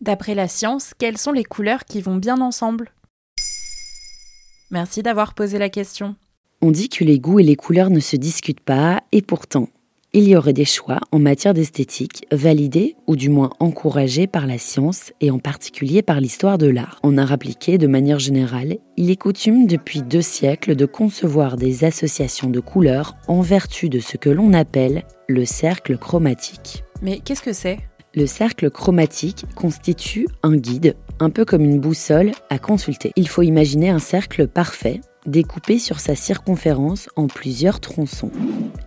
D'après la science, quelles sont les couleurs qui vont bien ensemble? Merci d'avoir posé la question. On dit que les goûts et les couleurs ne se discutent pas, et pourtant, il y aurait des choix en matière d'esthétique validés ou du moins encouragés par la science et en particulier par l'histoire de l'art. En art appliqué, de manière générale, il est coutume depuis deux siècles de concevoir des associations de couleurs en vertu de ce que l'on appelle le cercle chromatique. Mais qu'est-ce que c'est? Le cercle chromatique constitue un guide, un peu comme une boussole à consulter. Il faut imaginer un cercle parfait découpé sur sa circonférence en plusieurs tronçons.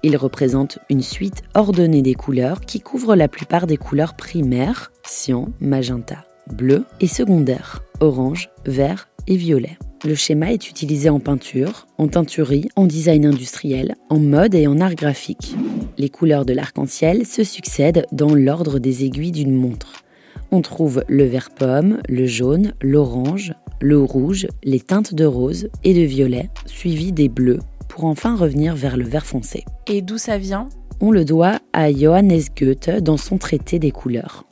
Il représente une suite ordonnée des couleurs qui couvrent la plupart des couleurs primaires, cyan, magenta, bleu, et secondaires, orange, vert et violet. Le schéma est utilisé en peinture, en teinturerie, en design industriel, en mode et en art graphique. Les couleurs de l'arc-en-ciel se succèdent dans l'ordre des aiguilles d'une montre. On trouve le vert pomme, le jaune, l'orange, le rouge, les teintes de rose et de violet, suivies des bleus, pour enfin revenir vers le vert foncé. Et d'où ça vient? On le doit à Johannes Goethe dans son traité des couleurs.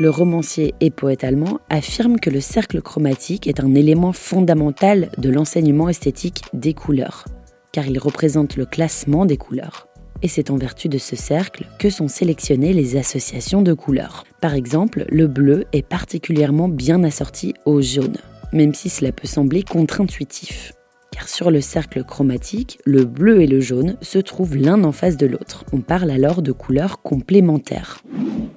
Le romancier et poète allemand affirme que le cercle chromatique est un élément fondamental de l'enseignement esthétique des couleurs, car il représente le classement des couleurs. Et c'est en vertu de ce cercle que sont sélectionnées les associations de couleurs. Par exemple, le bleu est particulièrement bien assorti au jaune même si cela peut sembler contre-intuitif. Car sur le cercle chromatique, le bleu et le jaune se trouvent l'un en face de l'autre. On parle alors de couleurs complémentaires.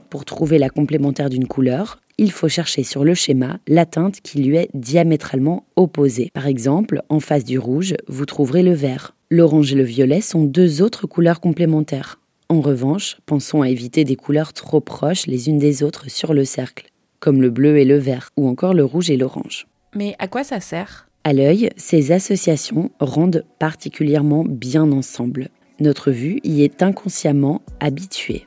Pour trouver la complémentaire d'une couleur, il faut chercher sur le schéma la teinte qui lui est diamétralement opposée. Par exemple, en face du rouge, vous trouverez le vert. L'orange et le violet sont deux autres couleurs complémentaires. En revanche, pensons à éviter des couleurs trop proches les unes des autres sur le cercle, comme le bleu et le vert, ou encore le rouge et l'orange. Mais à quoi ça sert? À l'œil, ces associations rendent particulièrement bien ensemble. Notre vue y est inconsciemment habituée.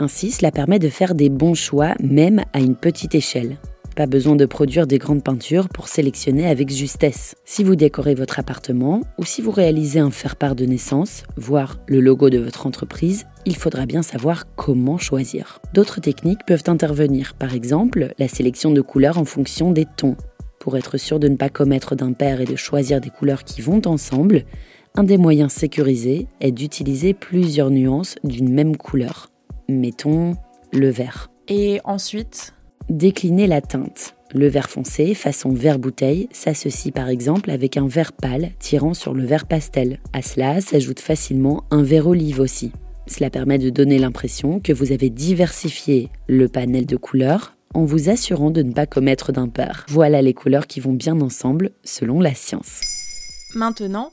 Ainsi, cela permet de faire des bons choix même à une petite échelle. Pas besoin de produire des grandes peintures pour sélectionner avec justesse. Si vous décorez votre appartement ou si vous réalisez un faire-part de naissance, voire le logo de votre entreprise, il faudra bien savoir comment choisir. D'autres techniques peuvent intervenir, par exemple la sélection de couleurs en fonction des tons pour être sûr de ne pas commettre d'impair et de choisir des couleurs qui vont ensemble, un des moyens sécurisés est d'utiliser plusieurs nuances d'une même couleur. Mettons le vert. Et ensuite Décliner la teinte. Le vert foncé, façon vert bouteille, s'associe par exemple avec un vert pâle tirant sur le vert pastel. À cela s'ajoute facilement un vert olive aussi. Cela permet de donner l'impression que vous avez diversifié le panel de couleurs en vous assurant de ne pas commettre d'impair. Voilà les couleurs qui vont bien ensemble selon la science. Maintenant,